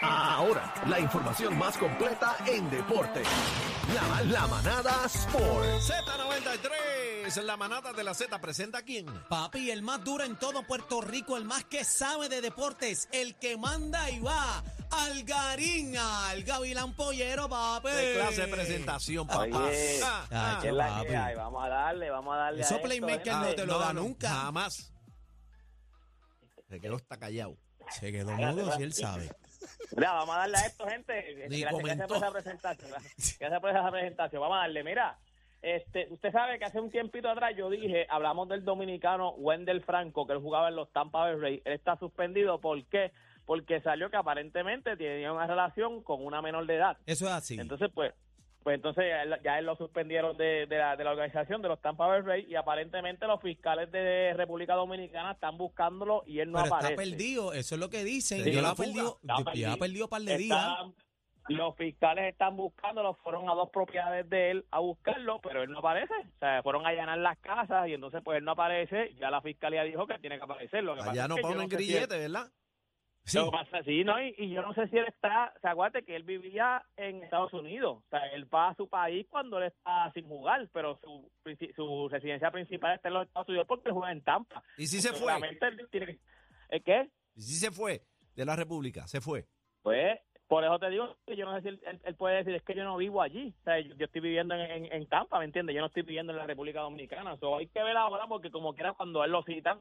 Ahora, la información más completa en deporte. La, la manada Sport. Z93, la manada de la Z presenta a quién. Papi, el más duro en todo Puerto Rico, el más que sabe de deportes, el que manda y va. Algarín, al Gavilán Pollero, papi. De clase de presentación, papá. Oye, Ah, Ay, ah. Vamos a darle, vamos a darle. a Eso esto, Playmaker ¿eh? no te lo da nunca. Jamás. Se quedó hasta callado. Se quedó mudo si él sabe. Mira, vamos a darle a esto, gente. Ni Gracias, gracias por esa presentación. Gracias por esa presentación. Vamos a darle, mira. Este, usted sabe que hace un tiempito atrás yo dije, hablamos del dominicano Wendell Franco, que él jugaba en los Tampa Bay Rays. Él está suspendido, ¿por qué? Porque salió que aparentemente tenía una relación con una menor de edad. Eso es así. Entonces, pues, pues entonces ya él, ya él lo suspendieron de, de la, de la organización de los Tampa Bay Rays y aparentemente los fiscales de República Dominicana están buscándolo y él no Pero aparece. está perdido, eso es lo que dicen. Dio Yo ya ha perdido. par de días. Los fiscales están buscándolo, fueron a dos propiedades de él a buscarlo, pero él no aparece. O sea, fueron a allanar las casas y entonces pues él no aparece. Ya la fiscalía dijo que tiene que aparecer. Lo que pasa Allá es no que ponen sé si él- grillete, ¿verdad? Sí. Lo que pasa, sí, ¿no? Y, y yo no sé si él está, se acuérdate que él vivía en Estados Unidos. O sea, él va a su país cuando él está sin jugar, pero su, su residencia principal está en los Estados Unidos porque juega en Tampa. ¿Y si se fue? Él tiene que- ¿Eh, ¿Qué? ¿Y si se fue de la República? Se fue. Pues, por eso te digo que yo no sé si él, él- él puede decir, es que yo no vivo allí. O sea, yo, yo estoy viviendo en, en, en Tampa, ¿me entiendes? Yo no estoy viviendo en la República Dominicana. So, hay que ver ahora porque como quiera cuando él lo citan,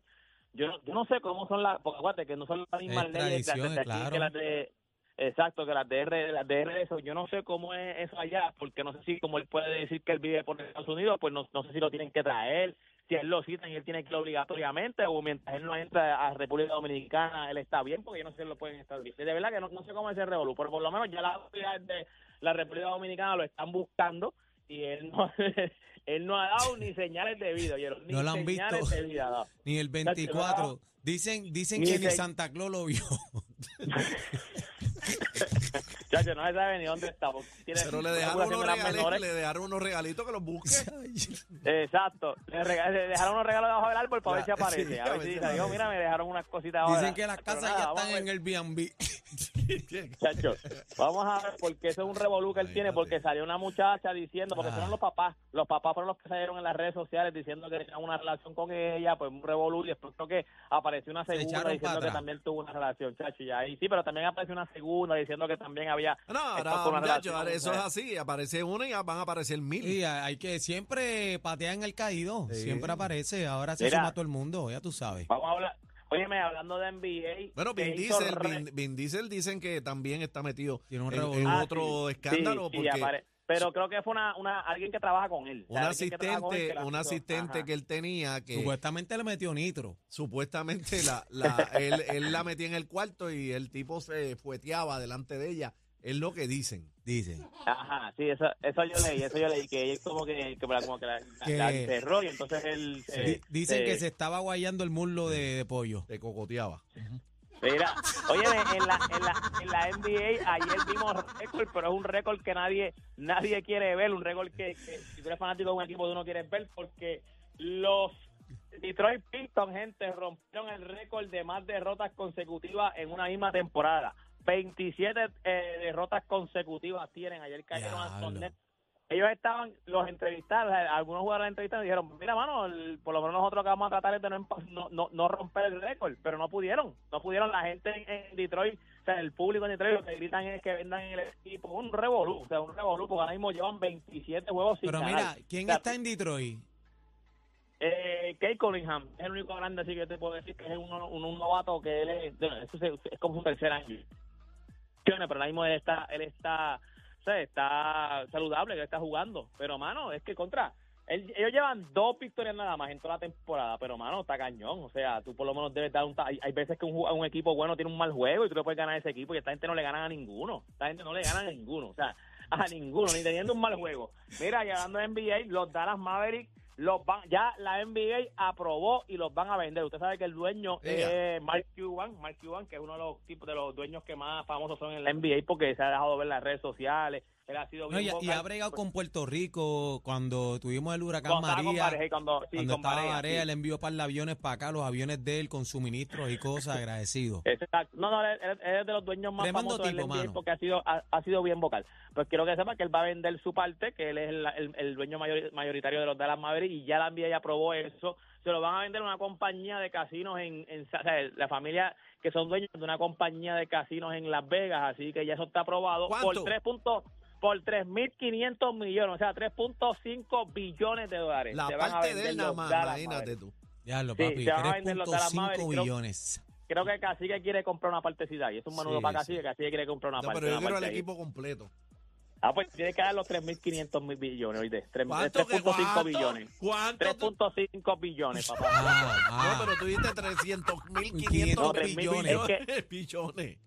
yo no, yo no sé cómo son las, porque acuérdate que no son las mismas Es leyes las de aquí claro. que las de... Exacto, que las de R, las de R, eso, yo no sé cómo es eso allá, porque no sé si como él puede decir que él vive por Estados Unidos, pues no, no sé si lo tienen que traer, si él lo citan y él tiene que ir obligatoriamente, o mientras él no entra a República Dominicana, él está bien, porque yo no sé si lo pueden estar bien. De verdad que no, no sé cómo es el revolú, pero por lo menos ya las autoridades de la República Dominicana lo están buscando y él no, él no ha dado ni señales de vida, oyeron, ni No lo han señales visto. de vida dado. Ni el 24. Dicen, dicen Ni que ni Santa Claus lo vio. Chacho, no se sabe ni dónde está. tiene Pero le dejaron, unos regalitos, menores. le dejaron unos regalitos que los busque. Exacto. Le, le dejaron unos regalos debajo del árbol para ver si aparece. sí, a ver si dice, mira, me dejaron unas cositas ahora. Dicen que las casas ya están en el B&B. Chacho, vamos a ver porque eso es un revolú que él tiene, porque salió una muchacha diciendo, porque Ah. fueron los papás, los papás fueron los que salieron en las redes sociales diciendo que tenían una relación con ella, pues un revolú, y después creo que apareció una Se segunda diciendo que también tuvo una relación, chacho, y ahí sí, pero también apareció una segunda diciendo que también había... No, ahora, una relación, ahora eso es así. Aparece uno y van a aparecer mil. Y hay que siempre patean el caído. Sí. Siempre aparece. Ahora se Mira. suma todo el mundo, ya tú sabes. Vamos a hablar... Óyeme, hablando de NBA... Bueno, Vin Diesel, re- Vin, Vin Diesel dicen que también está metido Tiene un en, Ah, otro sí, escándalo sí, porque pero creo que fue una, una alguien que trabaja con él. O sea, un alguien que trabaja con él asistente, que un asistente Ajá. que él tenía que Supuestamente le metió nitro. supuestamente la, la, él, él la metía en el cuarto y el tipo se fueteaba delante de ella. Es lo que dicen. Dicen. Ajá, sí, eso, eso yo leí, eso yo leí, que él como que, que, como que la, Que- la encerró y entonces él... se- Di- Dicen se- que se estaba guayando el muslo de, de pollo. Te cocoteaba. Mira, oye, en la, en, la, en la NBA ayer vimos récord, pero es un récord que nadie nadie quiere ver, un récord que, que si tú eres fanático de un equipo tú no quieres ver porque los Detroit Pistons, gente, rompieron el récord de más derrotas consecutivas en una misma temporada. 27 eh, derrotas consecutivas tienen. Ayer cayeron a. Nets. Ellos estaban, los entrevistados, eh, algunos jugadores entrevistados dijeron, mira, mano, el- por lo menos nosotros lo que vamos a tratar es de no, no, no, romper el récord, pero no pudieron, no pudieron. La gente en, en Detroit, o sea, el público en Detroit lo que gritan es que vendan el equipo, un revolú, o sea, un revolú, porque ahora mismo llevan 27 juegos sin Pero ganar. mira, ¿quién O sea, está en Detroit? eh, Kate Cunningham es el único grande así que te puedo decir que es un, un, un novato que él es, es, es como su tercer año. Pero ahora mismo él está, él está, sea, está saludable, que está jugando. Pero mano, es que contra, ellos llevan dos victorias nada más en toda la temporada, pero mano, está cañón. O sea, tú por lo menos debes dar un, hay, hay veces que un, un equipo bueno tiene un mal juego y tú le puedes ganar a ese equipo y esta gente no le ganan a ninguno. Esta gente no le ganan a ninguno, o sea, a ninguno, ni teniendo un mal juego. Mira, y hablando de NBA, los Dallas Mavericks los van, ya la NBA aprobó y los van a vender. Usted sabe que el dueño es Mark Cuban, Mark Cuban, que es uno de los tipos de los dueños que más famosos son en la NBA porque se ha dejado ver en las redes sociales. Él ha sido No, bien y, y ha bregado con Puerto Rico cuando tuvimos el huracán Cuando con María. Pareja cuando, sí, cuando con estaba Pareja, Marea, sí. le envió para aviones para acá, los aviones de él con suministros y cosas, agradecido. Exacto. No, no, él, es de los dueños más Tremendo famosos del tipo, NBA mano. porque ha sido, ha, ha sido bien vocal. Pues quiero que sepa que él va a vender su parte, que él es el, el- el dueño mayor- mayoritario de los Dallas Mavericks y ya la NBA ya aprobó eso. Se lo van a vender a una compañía de casinos en, en o sea, la familia que son dueños de una compañía de casinos en Las Vegas, así que ya eso está aprobado ¿Cuánto? por tres puntos por 3.500 millones, o sea, 3.5 billones de dólares. La Se van a parte vender de él nada más, imagínate tú. Ya lo Sí, papi, Dallas 3.5 Mavericks, creo- billones. Creo que Cacique quiere comprar una partecita y es un menudo Sí, para sí. Cacique, Cacique quiere comprar una No, parte. pero yo quiero al equipo completo. Ah, pues tiene que dar los 3.500 mil billones, oíste. Tres- ¿Cuánto? que 3.5 cuánto? billones. ¿Cuánto? tú- 3.5 billones, papá. Ah, ah. No, pero tú dijiste 300 mil, 500 500 No, mil 3.000 billones. es billones.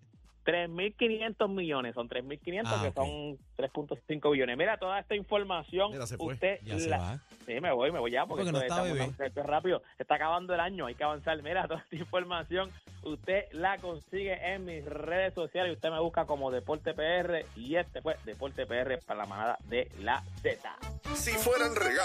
3.500 millones, son 3.500 Ah, que ok. son 3.5 billones. Mira, toda esta información, Mira, se fue. usted Ya se la- va. Sí, me voy, me voy ya porque, Porque no está estamos- bebé. esto es rápido. Se está acabando el año, hay que avanzar. Mira, toda esta información usted la consigue en mis redes sociales usted me busca como Deporte PR y este fue Deporte PR para la manada de la Z. Si fueran regalos.